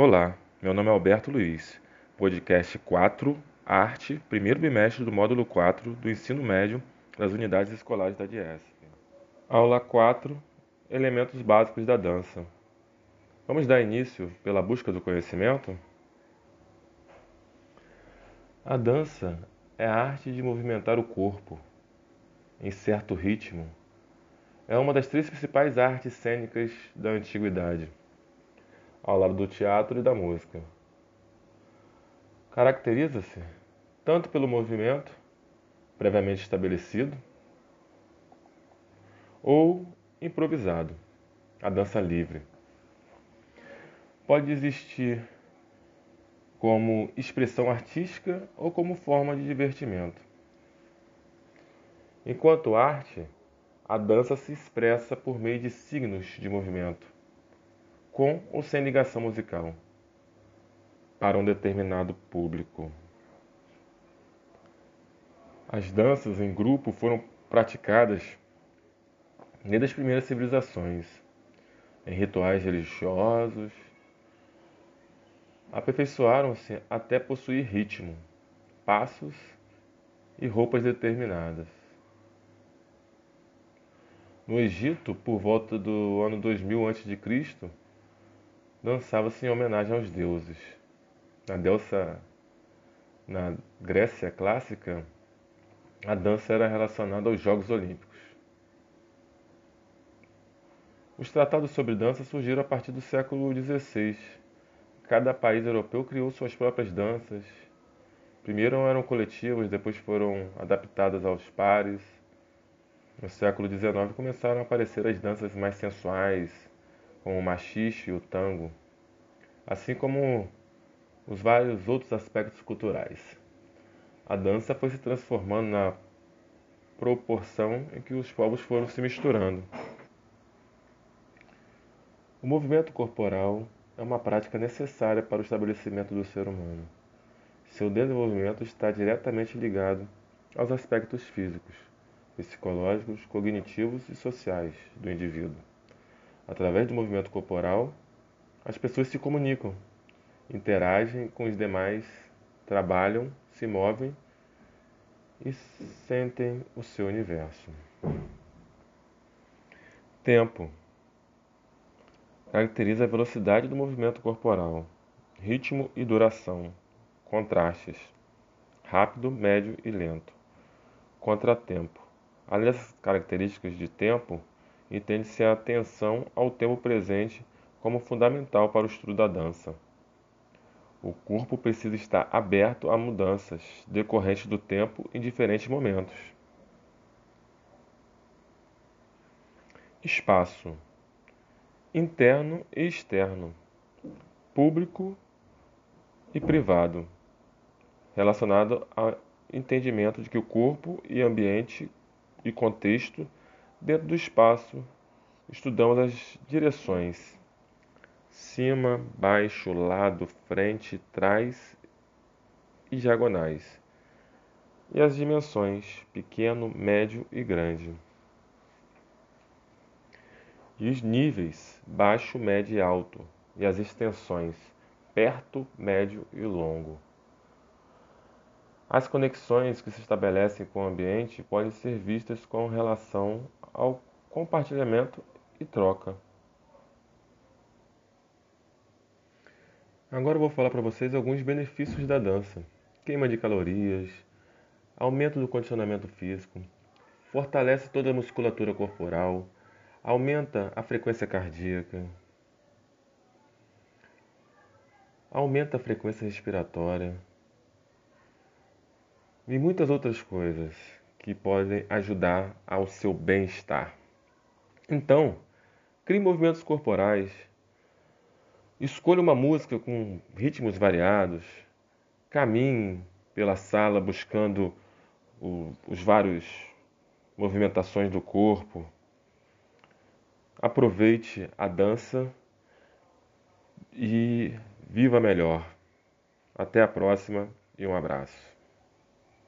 Olá, meu nome é Alberto Luiz, podcast 4, Arte, primeiro bimestre do módulo 4 do ensino médio das unidades escolares da DIESP. Aula 4, Elementos básicos da dança. Vamos dar início pela busca do conhecimento? A dança é a arte de movimentar o corpo em certo ritmo. É uma das três principais artes cênicas da antiguidade ao lado do teatro e da música. Caracteriza-se tanto pelo movimento previamente estabelecido ou improvisado, a dança livre. Pode existir como expressão artística ou como forma de divertimento. Enquanto arte, a dança se expressa por meio de signos de movimento com ou sem ligação musical, para um determinado público. As danças em grupo foram praticadas desde as primeiras civilizações, em rituais religiosos, aperfeiçoaram-se até possuir ritmo, passos e roupas determinadas. No Egito, por volta do ano 2000 a.C., dançava-se em homenagem aos deuses. Na, deusa, na Grécia clássica, a dança era relacionada aos Jogos Olímpicos. Os tratados sobre dança surgiram a partir do século XVI. Cada país europeu criou suas próprias danças. Primeiro eram coletivas, depois foram adaptadas aos pares. No século XIX começaram a aparecer as danças mais sensuais, como o machixe e o tango, assim como os vários outros aspectos culturais. A dança foi se transformando na proporção em que os povos foram se misturando. O movimento corporal é uma prática necessária para o estabelecimento do ser humano. Seu desenvolvimento está diretamente ligado aos aspectos físicos, psicológicos, cognitivos e sociais do indivíduo. Através do movimento corporal, as pessoas se comunicam, interagem com os demais, trabalham, se movem e sentem o seu universo. Tempo caracteriza a velocidade do movimento corporal, ritmo e duração, contrastes, rápido, médio e lento. Contratempo. Além dessas características de tempo, entende-se a atenção ao tempo presente como fundamental para o estudo da dança. O corpo precisa estar aberto a mudanças decorrentes do tempo em diferentes momentos. Espaço interno e externo, público e privado, relacionado ao entendimento de que o corpo e ambiente e contexto Dentro do espaço, estudamos as direções: cima, baixo, lado, frente, trás e diagonais, e as dimensões: pequeno, médio e grande. E os níveis: baixo, médio e alto, e as extensões: perto, médio e longo. As conexões que se estabelecem com o ambiente podem ser vistas com relação ao compartilhamento e troca. Agora eu vou falar para vocês alguns benefícios da dança: queima de calorias, aumento do condicionamento físico, fortalece toda a musculatura corporal, aumenta a frequência cardíaca, aumenta a frequência respiratória e muitas outras coisas que podem ajudar ao seu bem-estar. Então, crie movimentos corporais, escolha uma música com ritmos variados, caminhe pela sala buscando o, os vários movimentações do corpo. Aproveite a dança e viva melhor. Até a próxima e um abraço.